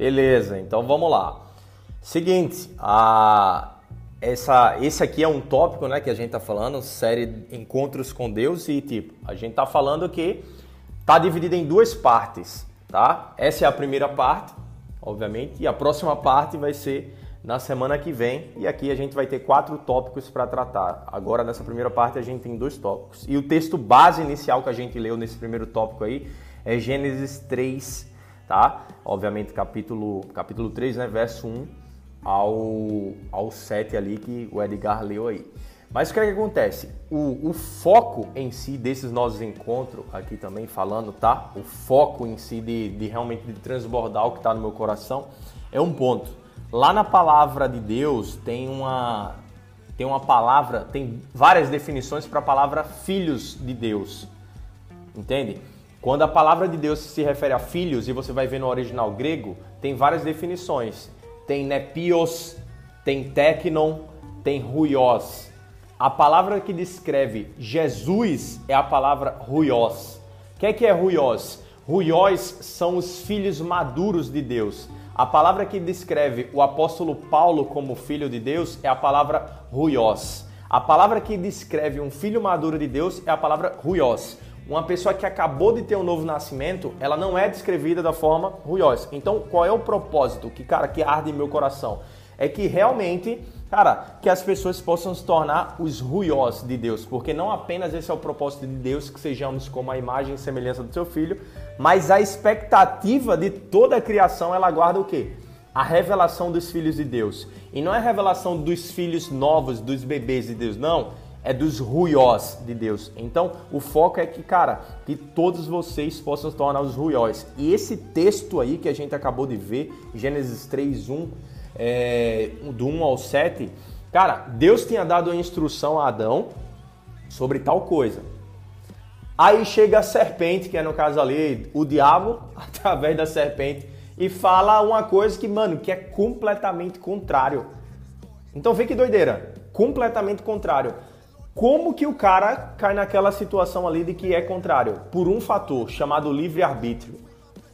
Beleza, então vamos lá. Seguinte, a, essa, esse aqui é um tópico né, que a gente está falando, série Encontros com Deus, e tipo, a gente está falando que está dividido em duas partes, tá? Essa é a primeira parte, obviamente, e a próxima parte vai ser na semana que vem, e aqui a gente vai ter quatro tópicos para tratar. Agora, nessa primeira parte, a gente tem dois tópicos. E o texto base inicial que a gente leu nesse primeiro tópico aí é Gênesis 3, tá? Obviamente, capítulo, capítulo 3, né, verso 1 ao, ao 7 ali que o Edgar leu aí. Mas o que, é que acontece? O, o, foco em si desses nossos encontros, aqui também falando, tá? O foco em si de, de realmente de transbordar o que está no meu coração é um ponto. Lá na palavra de Deus tem uma, tem uma palavra, tem várias definições para a palavra filhos de Deus. Entende? Quando a palavra de Deus se refere a filhos, e você vai ver no original grego, tem várias definições. Tem nepios, tem teknon, tem ruios. A palavra que descreve Jesus é a palavra ruios. O que é, que é ruios? Ruios são os filhos maduros de Deus. A palavra que descreve o apóstolo Paulo como filho de Deus é a palavra ruios. A palavra que descreve um filho maduro de Deus é a palavra ruios uma pessoa que acabou de ter um novo nascimento, ela não é descrevida da forma ruiós. Então, qual é o propósito que, cara, que arde em meu coração? É que realmente, cara, que as pessoas possam se tornar os ruiós de Deus, porque não apenas esse é o propósito de Deus que sejamos como a imagem e semelhança do seu filho, mas a expectativa de toda a criação, ela guarda o quê? A revelação dos filhos de Deus. E não é a revelação dos filhos novos, dos bebês de Deus, não é dos ruiós de Deus. Então, o foco é que, cara, que todos vocês possam se tornar os ruiós. E esse texto aí que a gente acabou de ver, Gênesis 3, 1, é, do 1 ao 7, cara, Deus tinha dado a instrução a Adão sobre tal coisa. Aí chega a serpente, que é no caso ali, o diabo, através da serpente, e fala uma coisa que, mano, que é completamente contrário. Então vê que doideira, completamente contrário. Como que o cara cai naquela situação ali de que é contrário? Por um fator chamado livre-arbítrio.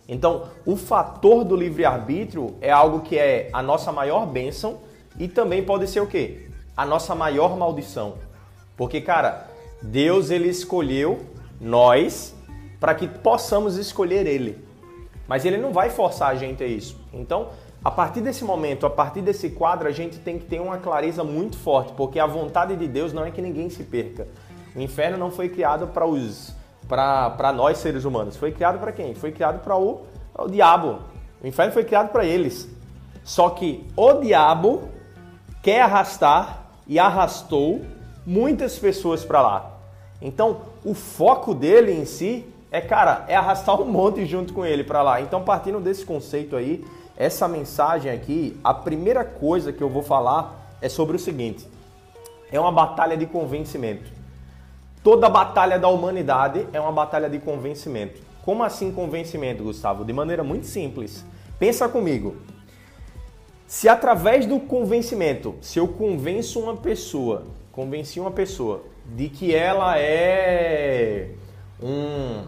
Então, o fator do livre-arbítrio é algo que é a nossa maior bênção e também pode ser o quê? A nossa maior maldição. Porque, cara, Deus ele escolheu nós para que possamos escolher ele. Mas ele não vai forçar a gente a isso. Então, a partir desse momento, a partir desse quadro, a gente tem que ter uma clareza muito forte, porque a vontade de Deus não é que ninguém se perca. O inferno não foi criado para os para nós seres humanos, foi criado para quem? Foi criado para o, o diabo. O inferno foi criado para eles. Só que o diabo quer arrastar e arrastou muitas pessoas para lá. Então, o foco dele em si é, cara, é arrastar um monte junto com ele para lá. Então, partindo desse conceito aí, essa mensagem aqui, a primeira coisa que eu vou falar é sobre o seguinte: é uma batalha de convencimento. Toda batalha da humanidade é uma batalha de convencimento. Como assim convencimento, Gustavo? De maneira muito simples. Pensa comigo. Se através do convencimento, se eu convenço uma pessoa, convenci uma pessoa de que ela é um,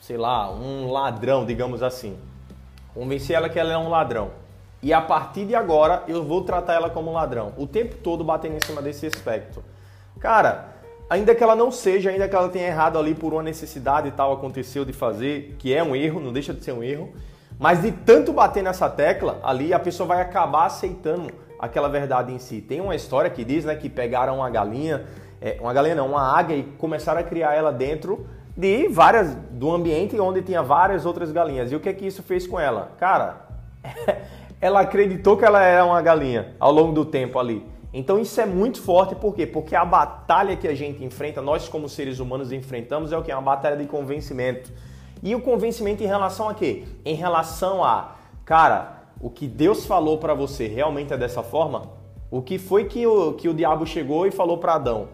sei lá, um ladrão, digamos assim. Convencer ela que ela é um ladrão. E a partir de agora eu vou tratar ela como um ladrão. O tempo todo batendo em cima desse aspecto. Cara, ainda que ela não seja, ainda que ela tenha errado ali por uma necessidade e tal aconteceu de fazer, que é um erro, não deixa de ser um erro, mas de tanto bater nessa tecla ali, a pessoa vai acabar aceitando aquela verdade em si. Tem uma história que diz, né, que pegaram uma galinha, é, uma galinha não, uma águia e começaram a criar ela dentro de várias do ambiente onde tinha várias outras galinhas. E o que é que isso fez com ela? Cara, ela acreditou que ela era uma galinha ao longo do tempo ali. Então isso é muito forte, por quê? Porque a batalha que a gente enfrenta, nós como seres humanos enfrentamos é o que? Uma batalha de convencimento. E o convencimento em relação a quê? Em relação a, cara, o que Deus falou para você realmente é dessa forma? O que foi que o, que o diabo chegou e falou para Adão?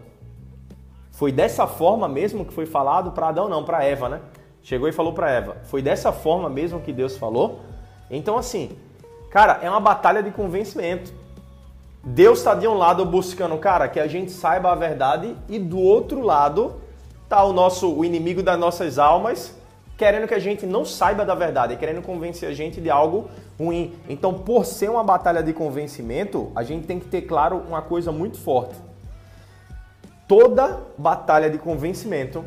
Foi dessa forma mesmo que foi falado para Adão, não, para Eva, né? Chegou e falou para Eva. Foi dessa forma mesmo que Deus falou? Então, assim, cara, é uma batalha de convencimento. Deus está de um lado buscando, cara, que a gente saiba a verdade, e do outro lado tá o nosso o inimigo das nossas almas querendo que a gente não saiba da verdade, querendo convencer a gente de algo ruim. Então, por ser uma batalha de convencimento, a gente tem que ter claro uma coisa muito forte. Toda batalha de convencimento,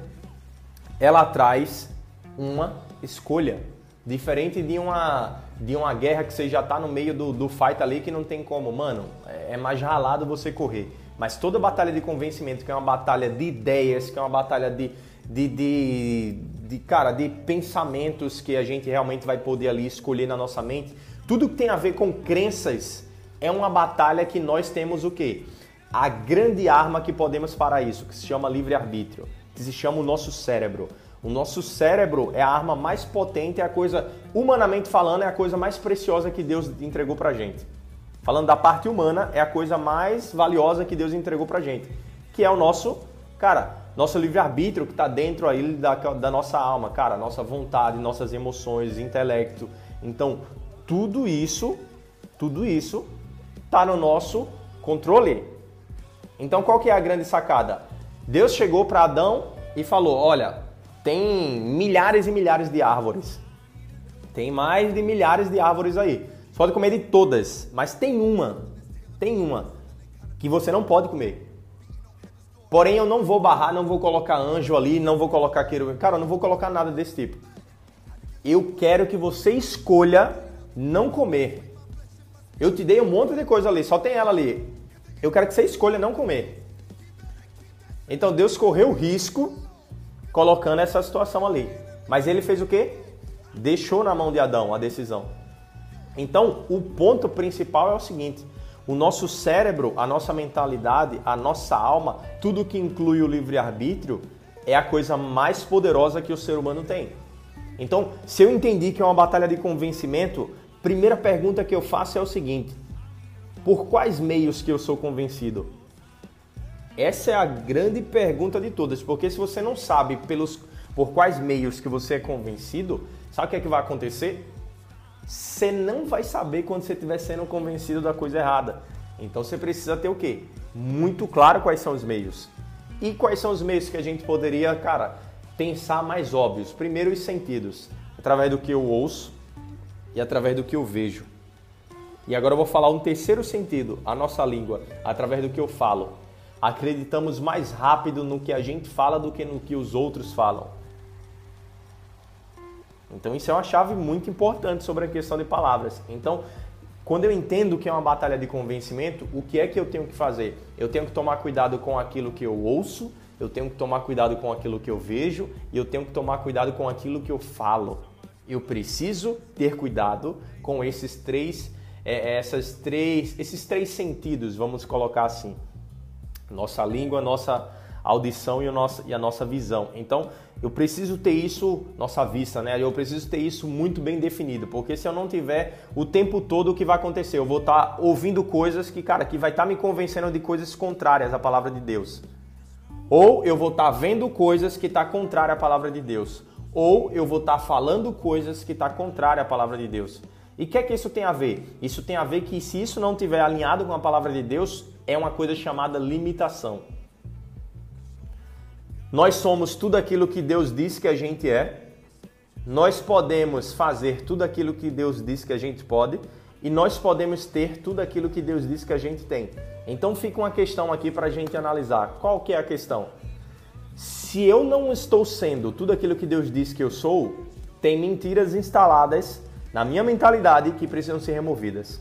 ela traz uma escolha. Diferente de uma, de uma guerra que você já está no meio do, do fight ali que não tem como. Mano, é mais ralado você correr. Mas toda batalha de convencimento, que é uma batalha de ideias, que é uma batalha de, de, de, de, cara, de pensamentos que a gente realmente vai poder ali escolher na nossa mente, tudo que tem a ver com crenças é uma batalha que nós temos o quê? A grande arma que podemos para isso, que se chama livre-arbítrio, que se chama o nosso cérebro. O nosso cérebro é a arma mais potente, é a coisa, humanamente falando, é a coisa mais preciosa que Deus entregou pra gente. Falando da parte humana, é a coisa mais valiosa que Deus entregou pra gente, que é o nosso, cara, nosso livre-arbítrio que está dentro aí da, da nossa alma, cara, nossa vontade, nossas emoções, intelecto. Então, tudo isso, tudo isso está no nosso controle. Então, qual que é a grande sacada? Deus chegou para Adão e falou: "Olha, tem milhares e milhares de árvores. Tem mais de milhares de árvores aí. Você pode comer de todas, mas tem uma, tem uma que você não pode comer. Porém, eu não vou barrar, não vou colocar anjo ali, não vou colocar querubim. Cara, eu não vou colocar nada desse tipo. Eu quero que você escolha não comer. Eu te dei um monte de coisa ali, só tem ela ali. Eu quero que você escolha não comer. Então Deus correu risco colocando essa situação ali. Mas ele fez o quê? Deixou na mão de Adão a decisão. Então, o ponto principal é o seguinte: o nosso cérebro, a nossa mentalidade, a nossa alma, tudo que inclui o livre-arbítrio, é a coisa mais poderosa que o ser humano tem. Então, se eu entendi que é uma batalha de convencimento, primeira pergunta que eu faço é o seguinte: por quais meios que eu sou convencido? Essa é a grande pergunta de todas, porque se você não sabe pelos por quais meios que você é convencido, sabe o que é que vai acontecer? você não vai saber quando você estiver sendo convencido da coisa errada. Então você precisa ter o quê? Muito claro quais são os meios. E quais são os meios que a gente poderia, cara, pensar mais óbvios? Primeiro, os sentidos, através do que eu ouço e através do que eu vejo. E agora eu vou falar um terceiro sentido, a nossa língua, através do que eu falo. Acreditamos mais rápido no que a gente fala do que no que os outros falam. Então isso é uma chave muito importante sobre a questão de palavras. Então, quando eu entendo que é uma batalha de convencimento, o que é que eu tenho que fazer? Eu tenho que tomar cuidado com aquilo que eu ouço, eu tenho que tomar cuidado com aquilo que eu vejo e eu tenho que tomar cuidado com aquilo que eu falo. Eu preciso ter cuidado com esses três, é, essas três, esses três sentidos, vamos colocar assim: nossa língua, nossa audição e a nossa, e a nossa visão. Então, eu preciso ter isso, nossa vista, né? Eu preciso ter isso muito bem definido, porque se eu não tiver o tempo todo o que vai acontecer, eu vou estar tá ouvindo coisas que, cara, que vai estar tá me convencendo de coisas contrárias à palavra de Deus. Ou eu vou estar tá vendo coisas que está contrária à palavra de Deus. Ou eu vou estar tá falando coisas que está contrária à palavra de Deus. E o que é que isso tem a ver? Isso tem a ver que se isso não estiver alinhado com a palavra de Deus, é uma coisa chamada limitação. Nós somos tudo aquilo que Deus diz que a gente é. Nós podemos fazer tudo aquilo que Deus diz que a gente pode e nós podemos ter tudo aquilo que Deus diz que a gente tem. Então fica uma questão aqui para a gente analisar. Qual que é a questão? Se eu não estou sendo tudo aquilo que Deus diz que eu sou, tem mentiras instaladas na minha mentalidade que precisam ser removidas.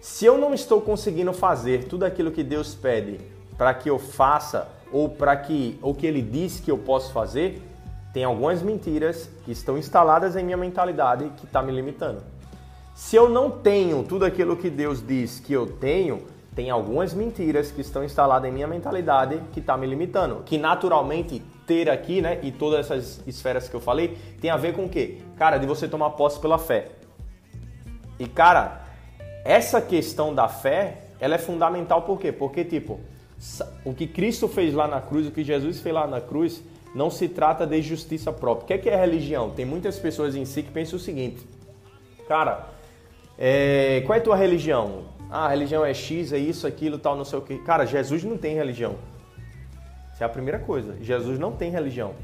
Se eu não estou conseguindo fazer tudo aquilo que Deus pede para que eu faça ou para que o que ele diz que eu posso fazer, tem algumas mentiras que estão instaladas em minha mentalidade que está me limitando. Se eu não tenho tudo aquilo que Deus diz que eu tenho, tem algumas mentiras que estão instaladas em minha mentalidade que está me limitando. Que naturalmente ter aqui, né, e todas essas esferas que eu falei, tem a ver com o quê? Cara, de você tomar posse pela fé. E cara, essa questão da fé, ela é fundamental por quê? Porque tipo, o que Cristo fez lá na cruz, o que Jesus fez lá na cruz, não se trata de justiça própria. O que é, que é religião? Tem muitas pessoas em si que pensam o seguinte: cara, é, qual é a tua religião? Ah, a religião é X, é isso, aquilo, tal, não sei o que. Cara, Jesus não tem religião. Essa é a primeira coisa. Jesus não tem religião.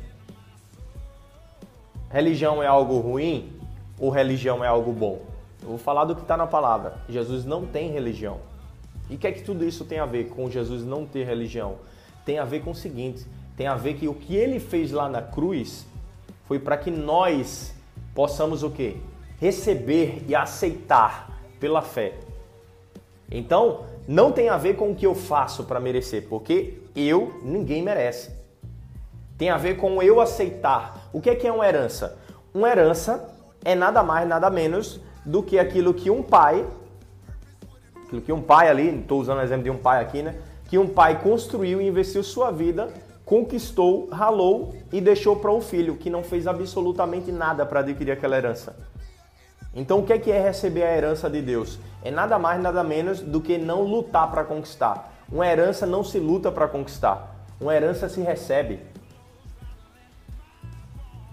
religião é algo ruim ou religião é algo bom? Eu vou falar do que está na palavra. Jesus não tem religião. E o que é que tudo isso tem a ver com Jesus não ter religião? Tem a ver com o seguinte: tem a ver que o que ele fez lá na cruz foi para que nós possamos o quê? Receber e aceitar pela fé. Então, não tem a ver com o que eu faço para merecer, porque eu ninguém merece. Tem a ver com eu aceitar. O que é que é uma herança? Uma herança é nada mais, nada menos do que aquilo que um pai, aquilo que um pai ali, estou usando o exemplo de um pai aqui, né? Que um pai construiu e investiu sua vida, conquistou, ralou e deixou para o filho, que não fez absolutamente nada para adquirir aquela herança. Então, o que é, que é receber a herança de Deus? É nada mais, nada menos do que não lutar para conquistar. Uma herança não se luta para conquistar. Uma herança se recebe.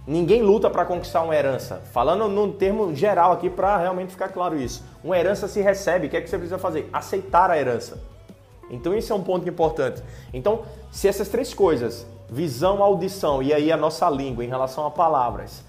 Ninguém luta para conquistar uma herança. Falando num termo geral aqui para realmente ficar claro isso. Uma herança se recebe. O que é que você precisa fazer? Aceitar a herança. Então, esse é um ponto importante. Então, se essas três coisas, visão, audição e aí a nossa língua em relação a palavras,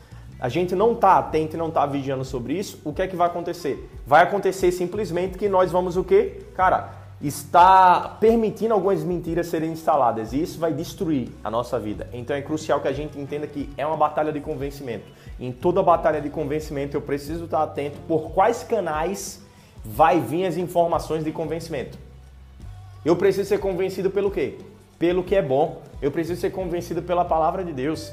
a gente não está atento e não está vigiando sobre isso, o que é que vai acontecer? Vai acontecer simplesmente que nós vamos o quê? Cara, está permitindo algumas mentiras serem instaladas e isso vai destruir a nossa vida. Então é crucial que a gente entenda que é uma batalha de convencimento. Em toda batalha de convencimento eu preciso estar atento por quais canais vai vir as informações de convencimento. Eu preciso ser convencido pelo quê? Pelo que é bom. Eu preciso ser convencido pela palavra de Deus.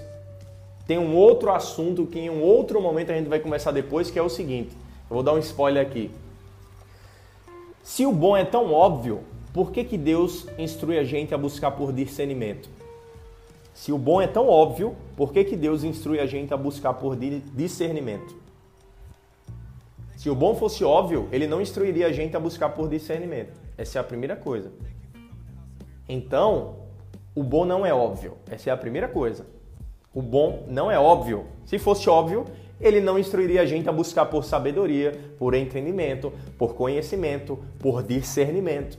Tem um outro assunto que em um outro momento a gente vai começar depois, que é o seguinte. Eu vou dar um spoiler aqui. Se o bom é tão óbvio, por que, que Deus instrui a gente a buscar por discernimento? Se o bom é tão óbvio, por que, que Deus instrui a gente a buscar por discernimento? Se o bom fosse óbvio, ele não instruiria a gente a buscar por discernimento. Essa é a primeira coisa. Então, o bom não é óbvio. Essa é a primeira coisa. O bom não é óbvio. Se fosse óbvio, ele não instruiria a gente a buscar por sabedoria, por entendimento, por conhecimento, por discernimento.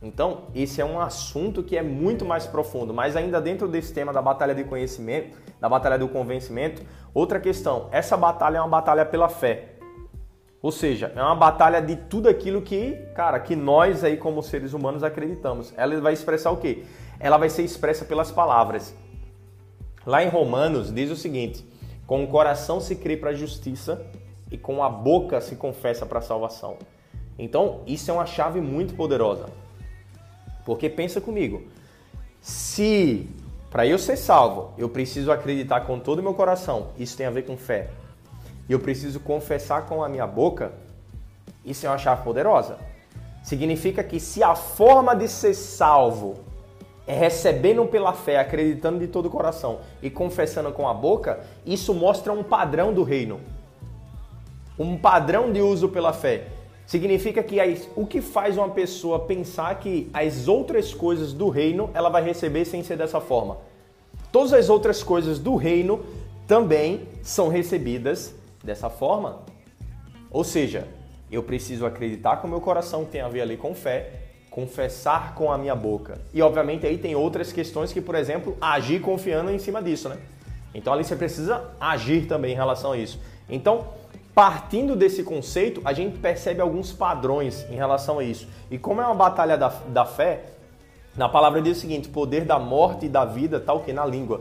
Então, esse é um assunto que é muito mais profundo, mas ainda dentro desse tema da batalha de conhecimento, da batalha do convencimento, outra questão, essa batalha é uma batalha pela fé. Ou seja, é uma batalha de tudo aquilo que, cara, que nós aí como seres humanos acreditamos. Ela vai expressar o quê? Ela vai ser expressa pelas palavras. Lá em Romanos diz o seguinte: com o coração se crê para a justiça e com a boca se confessa para a salvação. Então, isso é uma chave muito poderosa. Porque pensa comigo, se para eu ser salvo, eu preciso acreditar com todo o meu coração, isso tem a ver com fé. E eu preciso confessar com a minha boca, isso é uma chave poderosa. Significa que se a forma de ser salvo recebendo pela fé, acreditando de todo o coração e confessando com a boca, isso mostra um padrão do reino. Um padrão de uso pela fé. Significa que o que faz uma pessoa pensar que as outras coisas do reino ela vai receber sem ser dessa forma? Todas as outras coisas do reino também são recebidas dessa forma. Ou seja, eu preciso acreditar com o meu coração, tem a ver ali com fé, confessar com a minha boca. E obviamente aí tem outras questões que, por exemplo, agir confiando em cima disso, né? Então ali você precisa agir também em relação a isso. Então, partindo desse conceito, a gente percebe alguns padrões em relação a isso. E como é uma batalha da, da fé, na palavra diz o seguinte: poder da morte e da vida está o que? Na língua.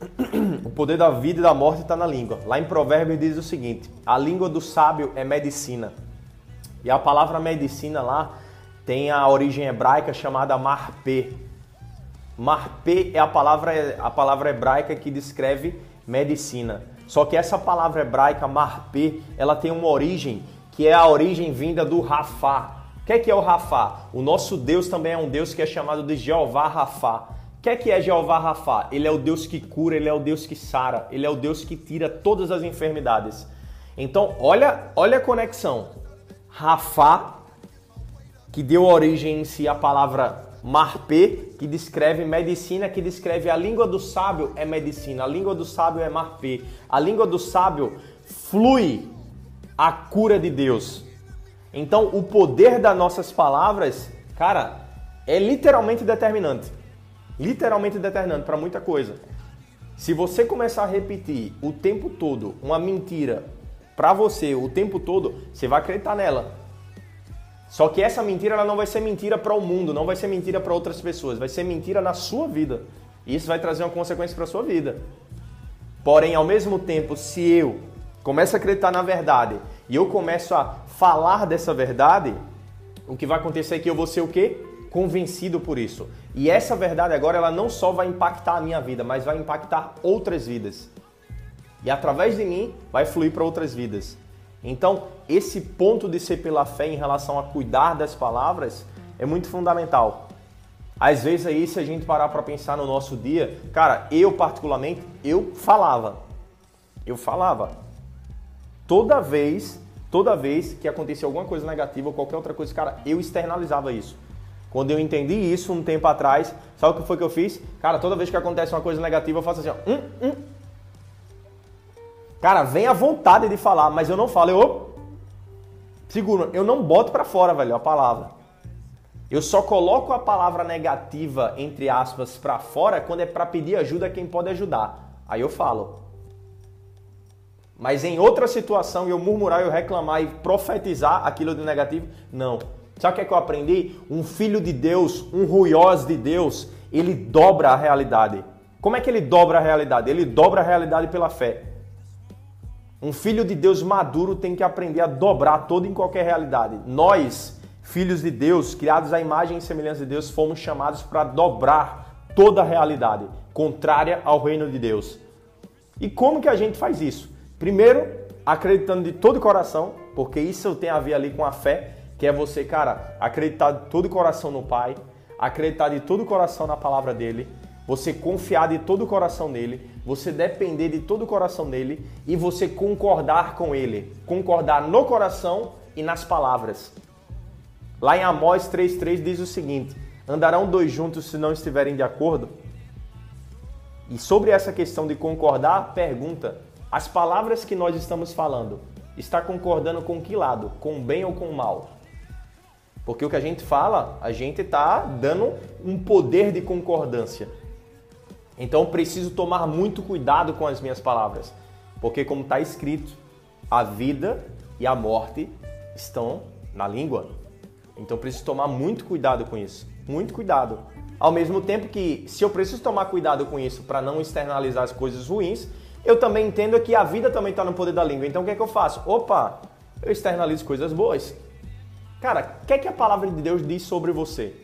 O poder da vida e da morte está na língua. Lá em Provérbios diz o seguinte: a língua do sábio é medicina. E a palavra medicina lá tem a origem hebraica chamada marpê. Marpê é a palavra, a palavra hebraica que descreve medicina. Só que essa palavra hebraica marpê, ela tem uma origem que é a origem vinda do Rafá. O que é, que é o Rafá? O nosso Deus também é um Deus que é chamado de Jeová Rafá. O que é, que é Jeová Rafá? Ele é o Deus que cura, ele é o Deus que sara, ele é o Deus que tira todas as enfermidades. Então, olha, olha a conexão. Rafá que deu origem em si à palavra marpê, que descreve medicina, que descreve a língua do sábio é medicina, a língua do sábio é marpê, a língua do sábio flui a cura de Deus. Então, o poder das nossas palavras, cara, é literalmente determinante. Literalmente determinante para muita coisa. Se você começar a repetir o tempo todo uma mentira para você o tempo todo, você vai acreditar nela. Só que essa mentira ela não vai ser mentira para o mundo, não vai ser mentira para outras pessoas, vai ser mentira na sua vida. E isso vai trazer uma consequência para a sua vida. Porém, ao mesmo tempo, se eu começo a acreditar na verdade e eu começo a falar dessa verdade, o que vai acontecer é que eu vou ser o quê? Convencido por isso. E essa verdade agora ela não só vai impactar a minha vida, mas vai impactar outras vidas. E através de mim vai fluir para outras vidas. Então, esse ponto de ser pela fé em relação a cuidar das palavras é muito fundamental. Às vezes aí, se a gente parar para pensar no nosso dia, cara, eu particularmente, eu falava. Eu falava. Toda vez, toda vez que acontecia alguma coisa negativa ou qualquer outra coisa, cara, eu externalizava isso. Quando eu entendi isso um tempo atrás, sabe o que foi que eu fiz? Cara, toda vez que acontece uma coisa negativa, eu faço assim, ó, hum, hum. Cara, vem a vontade de falar, mas eu não falo, eu seguro, eu não boto para fora, velho, a palavra. Eu só coloco a palavra negativa, entre aspas, para fora quando é para pedir ajuda a quem pode ajudar. Aí eu falo. Mas em outra situação, eu murmurar, eu reclamar e profetizar aquilo de negativo, não. Sabe o que, é que eu aprendi? Um filho de Deus, um ruiós de Deus, ele dobra a realidade. Como é que ele dobra a realidade? Ele dobra a realidade pela fé. Um filho de Deus maduro tem que aprender a dobrar toda e qualquer realidade. Nós, filhos de Deus, criados à imagem e semelhança de Deus, fomos chamados para dobrar toda a realidade contrária ao reino de Deus. E como que a gente faz isso? Primeiro, acreditando de todo o coração, porque isso tem a ver ali com a fé, que é você, cara, acreditar de todo o coração no Pai, acreditar de todo o coração na palavra dele, você confiar de todo o coração nele, você depender de todo o coração nele e você concordar com ele, concordar no coração e nas palavras. Lá em Amós 3,3 diz o seguinte: Andarão dois juntos se não estiverem de acordo? E sobre essa questão de concordar, pergunta: as palavras que nós estamos falando, está concordando com que lado? Com o bem ou com o mal? Porque o que a gente fala, a gente está dando um poder de concordância. Então preciso tomar muito cuidado com as minhas palavras. Porque, como está escrito, a vida e a morte estão na língua. Então preciso tomar muito cuidado com isso. Muito cuidado. Ao mesmo tempo que, se eu preciso tomar cuidado com isso para não externalizar as coisas ruins, eu também entendo que a vida também está no poder da língua. Então o que é que eu faço? Opa, eu externalizo coisas boas. Cara, o que é que a palavra de Deus diz sobre você?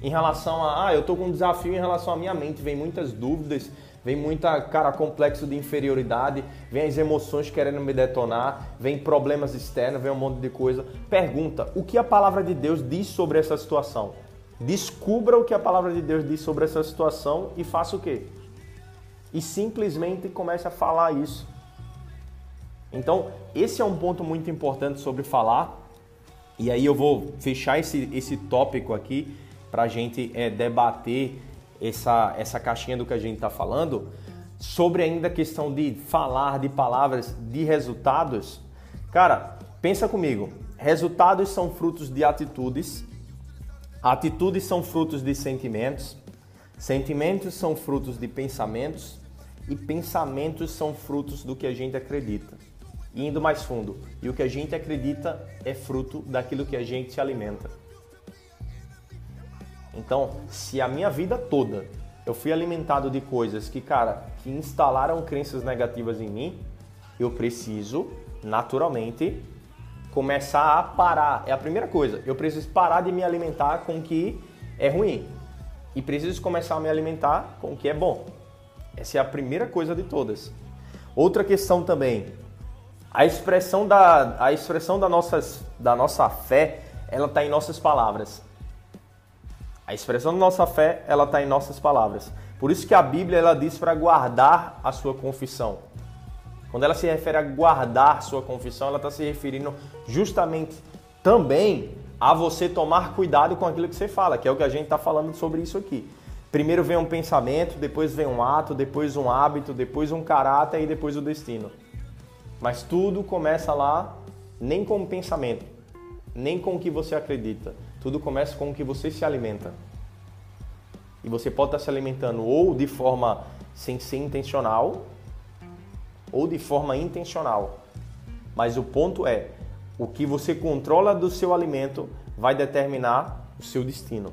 Em relação a, ah, eu estou com um desafio em relação à minha mente, vem muitas dúvidas, vem muita cara complexo de inferioridade, vem as emoções querendo me detonar, vem problemas externos, vem um monte de coisa. Pergunta: o que a palavra de Deus diz sobre essa situação? Descubra o que a palavra de Deus diz sobre essa situação e faça o quê? E simplesmente comece a falar isso. Então, esse é um ponto muito importante sobre falar. E aí eu vou fechar esse, esse tópico aqui para a gente é, debater essa, essa caixinha do que a gente está falando, sobre ainda a questão de falar de palavras, de resultados. Cara, pensa comigo. Resultados são frutos de atitudes, atitudes são frutos de sentimentos, sentimentos são frutos de pensamentos e pensamentos são frutos do que a gente acredita. E indo mais fundo, e o que a gente acredita é fruto daquilo que a gente se alimenta. Então, se a minha vida toda eu fui alimentado de coisas que, cara, que instalaram crenças negativas em mim, eu preciso, naturalmente, começar a parar. É a primeira coisa. Eu preciso parar de me alimentar com o que é ruim. E preciso começar a me alimentar com o que é bom. Essa é a primeira coisa de todas. Outra questão também. A expressão da, a expressão da, nossas, da nossa fé, ela está em nossas palavras. A expressão da nossa fé, ela está em nossas palavras. Por isso que a Bíblia ela diz para guardar a sua confissão. Quando ela se refere a guardar sua confissão, ela está se referindo justamente também a você tomar cuidado com aquilo que você fala, que é o que a gente está falando sobre isso aqui. Primeiro vem um pensamento, depois vem um ato, depois um hábito, depois um caráter e depois o destino. Mas tudo começa lá, nem com o pensamento, nem com o que você acredita, tudo começa com o que você se alimenta. E você pode estar se alimentando ou de forma sem ser intencional ou de forma intencional. Mas o ponto é, o que você controla do seu alimento vai determinar o seu destino.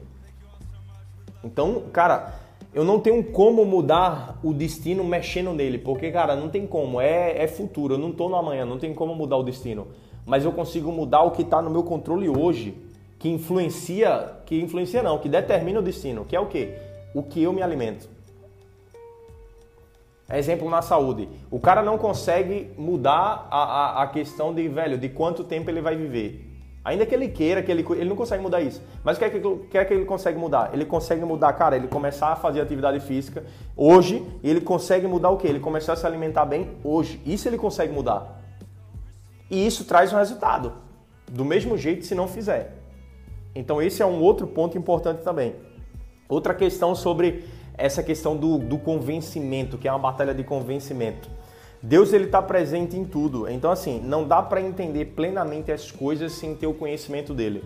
Então, cara, eu não tenho como mudar o destino mexendo nele, porque, cara, não tem como, é, é futuro, eu não estou no amanhã, não tem como mudar o destino. Mas eu consigo mudar o que está no meu controle hoje, que influencia, que influencia não, que determina o destino, que é o quê? O que eu me alimento. Exemplo na saúde. O cara não consegue mudar a, a, a questão de, velho, de quanto tempo ele vai viver. Ainda que ele queira, que ele, ele não consegue mudar isso. Mas o que é que, que, é que ele consegue mudar? Ele consegue mudar, cara, ele começar a fazer atividade física hoje ele consegue mudar o quê? Ele começar a se alimentar bem hoje. Isso ele consegue mudar. E isso traz um resultado. Do mesmo jeito se não fizer. Então esse é um outro ponto importante também. Outra questão sobre essa questão do, do convencimento, que é uma batalha de convencimento. Deus ele está presente em tudo. Então assim, não dá para entender plenamente as coisas sem ter o conhecimento dele.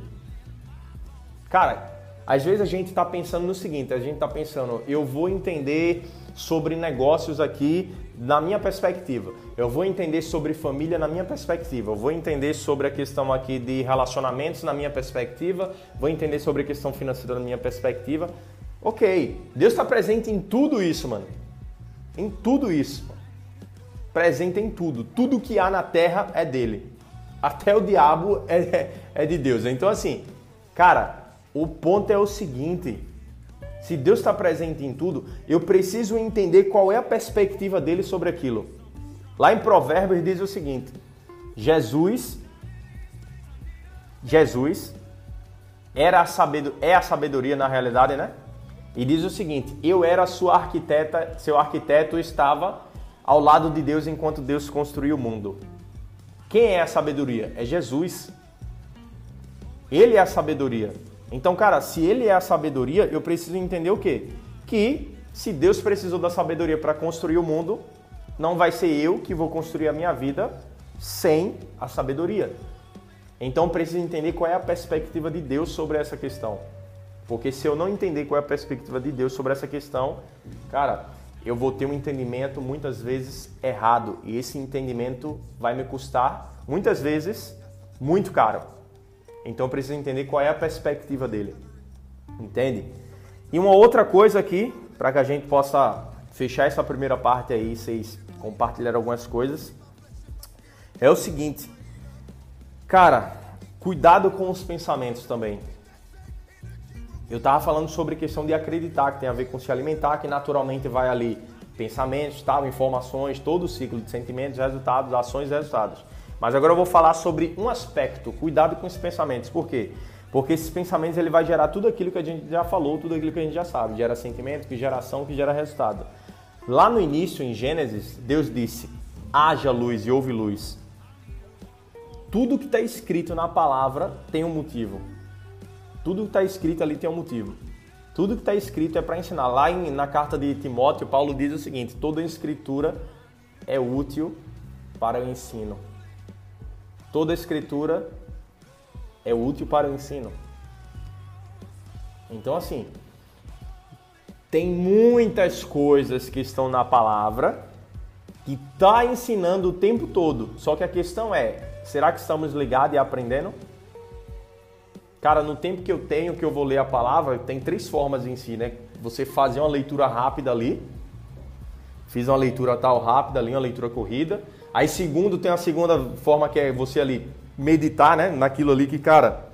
Cara, às vezes a gente está pensando no seguinte, a gente está pensando, eu vou entender sobre negócios aqui na minha perspectiva. Eu vou entender sobre família na minha perspectiva. Eu vou entender sobre a questão aqui de relacionamentos na minha perspectiva. Vou entender sobre a questão financeira na minha perspectiva. Ok, Deus está presente em tudo isso, mano. Em tudo isso presente em tudo. Tudo que há na terra é dele. Até o diabo é, é de Deus. Então, assim, cara, o ponto é o seguinte: se Deus está presente em tudo, eu preciso entender qual é a perspectiva dele sobre aquilo. Lá em Provérbios diz o seguinte: Jesus, Jesus era a sabedoria, é a sabedoria na realidade, né? E diz o seguinte: eu era sua arquiteta, seu arquiteto estava ao lado de Deus enquanto Deus construiu o mundo. Quem é a sabedoria? É Jesus. Ele é a sabedoria. Então, cara, se ele é a sabedoria, eu preciso entender o quê? Que se Deus precisou da sabedoria para construir o mundo, não vai ser eu que vou construir a minha vida sem a sabedoria. Então, preciso entender qual é a perspectiva de Deus sobre essa questão. Porque se eu não entender qual é a perspectiva de Deus sobre essa questão, cara, eu vou ter um entendimento muitas vezes errado e esse entendimento vai me custar muitas vezes muito caro. Então eu preciso entender qual é a perspectiva dele. Entende? E uma outra coisa aqui, para que a gente possa fechar essa primeira parte aí, vocês compartilhar algumas coisas, é o seguinte. Cara, cuidado com os pensamentos também. Eu estava falando sobre questão de acreditar, que tem a ver com se alimentar, que naturalmente vai ali pensamentos, tal, informações, todo o ciclo de sentimentos, resultados, ações resultados. Mas agora eu vou falar sobre um aspecto, cuidado com esses pensamentos. Por quê? Porque esses pensamentos ele vai gerar tudo aquilo que a gente já falou, tudo aquilo que a gente já sabe. Gera sentimento, que gera ação, que gera resultado. Lá no início, em Gênesis, Deus disse: haja luz e houve luz. Tudo que está escrito na palavra tem um motivo. Tudo que está escrito ali tem um motivo. Tudo que está escrito é para ensinar. Lá em, na carta de Timóteo, Paulo diz o seguinte: toda escritura é útil para o ensino. Toda escritura é útil para o ensino. Então, assim, tem muitas coisas que estão na palavra que está ensinando o tempo todo. Só que a questão é: será que estamos ligados e aprendendo? Cara, no tempo que eu tenho que eu vou ler a palavra, tem três formas em si, né? Você fazer uma leitura rápida ali. Fiz uma leitura tal rápida ali, uma leitura corrida. Aí segundo, tem a segunda forma que é você ali meditar, né? Naquilo ali que, cara,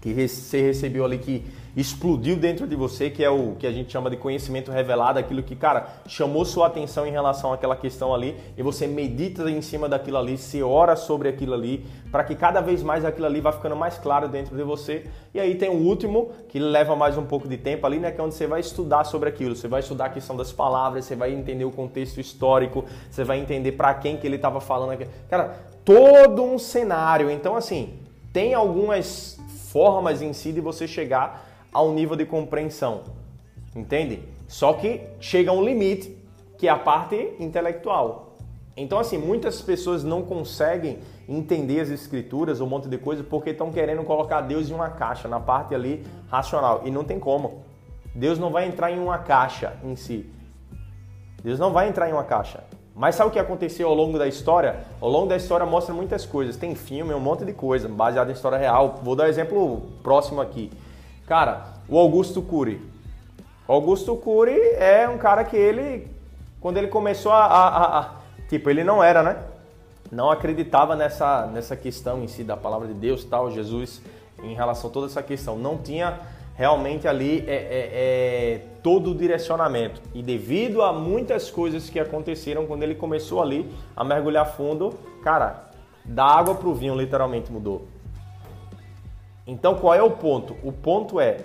que você recebeu ali que explodiu dentro de você, que é o que a gente chama de conhecimento revelado, aquilo que, cara, chamou sua atenção em relação àquela questão ali, e você medita em cima daquilo ali, se ora sobre aquilo ali, para que cada vez mais aquilo ali vá ficando mais claro dentro de você. E aí tem o último, que leva mais um pouco de tempo ali, né, que é onde você vai estudar sobre aquilo, você vai estudar a questão das palavras, você vai entender o contexto histórico, você vai entender para quem que ele estava falando. Cara, todo um cenário. Então, assim, tem algumas formas em si de você chegar ao nível de compreensão. Entende? Só que chega a um limite, que é a parte intelectual. Então, assim, muitas pessoas não conseguem entender as escrituras, um monte de coisa, porque estão querendo colocar Deus em uma caixa, na parte ali racional. E não tem como. Deus não vai entrar em uma caixa em si. Deus não vai entrar em uma caixa. Mas sabe o que aconteceu ao longo da história? Ao longo da história mostra muitas coisas. Tem filme, um monte de coisa, baseado em história real. Vou dar um exemplo próximo aqui. Cara, o Augusto Cury. Augusto Cury é um cara que ele, quando ele começou a, a, a, Tipo, ele não era, né? Não acreditava nessa, nessa questão em si da palavra de Deus, tal, Jesus, em relação a toda essa questão. Não tinha realmente ali é, é, é, todo o direcionamento. E devido a muitas coisas que aconteceram quando ele começou ali a mergulhar fundo, cara, da água para o vinho literalmente mudou. Então qual é o ponto? O ponto é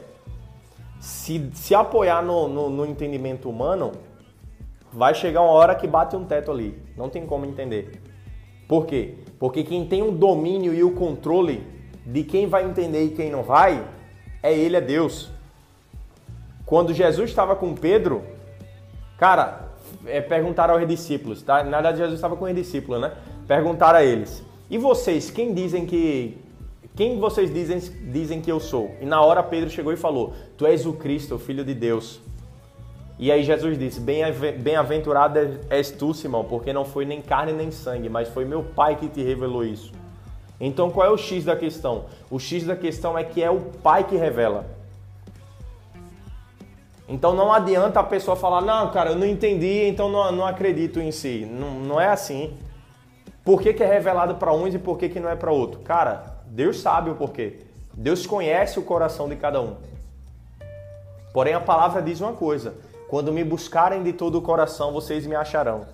se, se apoiar no, no, no entendimento humano, vai chegar uma hora que bate um teto ali. Não tem como entender. Por quê? Porque quem tem o domínio e o controle de quem vai entender e quem não vai, é Ele, é Deus. Quando Jesus estava com Pedro, cara, é, perguntaram aos discípulos, tá? Na verdade, Jesus estava com os discípulos, né? Perguntaram a eles: E vocês, quem dizem que. Quem vocês dizem, dizem que eu sou? E na hora Pedro chegou e falou: Tu és o Cristo, o Filho de Deus. E aí Jesus disse: Bem-aventurado és tu, Simão, porque não foi nem carne nem sangue, mas foi meu Pai que te revelou isso. Então qual é o X da questão? O X da questão é que é o pai que revela. Então não adianta a pessoa falar, não, cara, eu não entendi, então não, não acredito em si. Não, não é assim. Por que, que é revelado para uns e por que, que não é para outro? Cara, Deus sabe o porquê. Deus conhece o coração de cada um. Porém, a palavra diz uma coisa: quando me buscarem de todo o coração, vocês me acharão.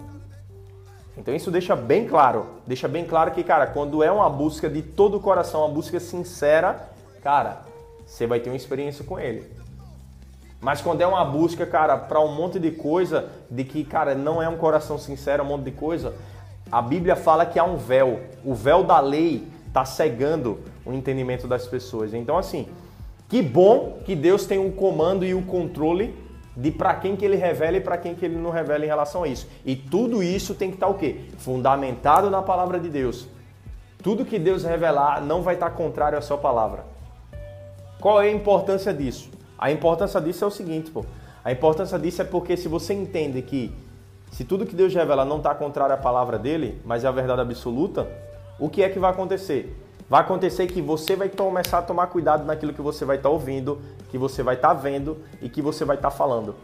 Então isso deixa bem claro, deixa bem claro que, cara, quando é uma busca de todo o coração, uma busca sincera, cara, você vai ter uma experiência com ele. Mas quando é uma busca, cara, para um monte de coisa, de que, cara, não é um coração sincero, um monte de coisa, a Bíblia fala que há um véu. O véu da lei está cegando o entendimento das pessoas. Então, assim, que bom que Deus tem o comando e o controle de para quem que ele revela e para quem que ele não revela em relação a isso. E tudo isso tem que estar tá o quê? Fundamentado na palavra de Deus. Tudo que Deus revelar não vai estar tá contrário à sua palavra. Qual é a importância disso? A importância disso é o seguinte, pô. A importância disso é porque se você entende que se tudo que Deus revela não está contrário à palavra dele, mas é a verdade absoluta, o que é que vai acontecer? vai acontecer que você vai começar a tomar cuidado naquilo que você vai estar tá ouvindo, que você vai estar tá vendo e que você vai estar tá falando.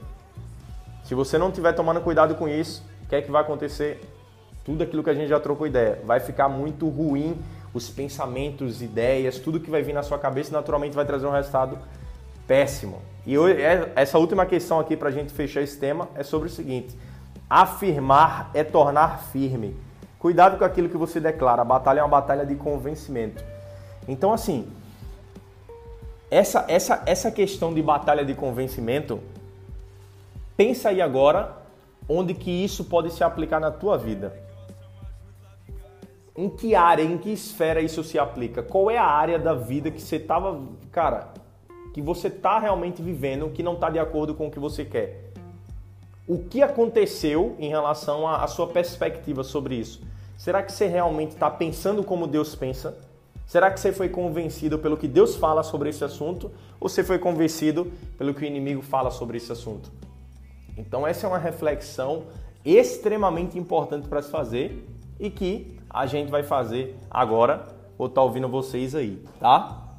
Se você não estiver tomando cuidado com isso, o que é que vai acontecer? Tudo aquilo que a gente já trocou ideia vai ficar muito ruim, os pensamentos, ideias, tudo que vai vir na sua cabeça naturalmente vai trazer um resultado péssimo. E é, essa última questão aqui para a gente fechar esse tema é sobre o seguinte: afirmar é tornar firme. Cuidado com aquilo que você declara. A batalha é uma batalha de convencimento. Então, assim, essa, essa, essa questão de batalha de convencimento, pensa aí agora onde que isso pode se aplicar na tua vida. Em que área, em que esfera isso se aplica? Qual é a área da vida que você estava, cara, que você está realmente vivendo que não está de acordo com o que você quer? O que aconteceu em relação à sua perspectiva sobre isso? Será que você realmente está pensando como Deus pensa? Será que você foi convencido pelo que Deus fala sobre esse assunto ou você foi convencido pelo que o inimigo fala sobre esse assunto? Então, essa é uma reflexão extremamente importante para se fazer e que a gente vai fazer agora. Vou estar tá ouvindo vocês aí, tá?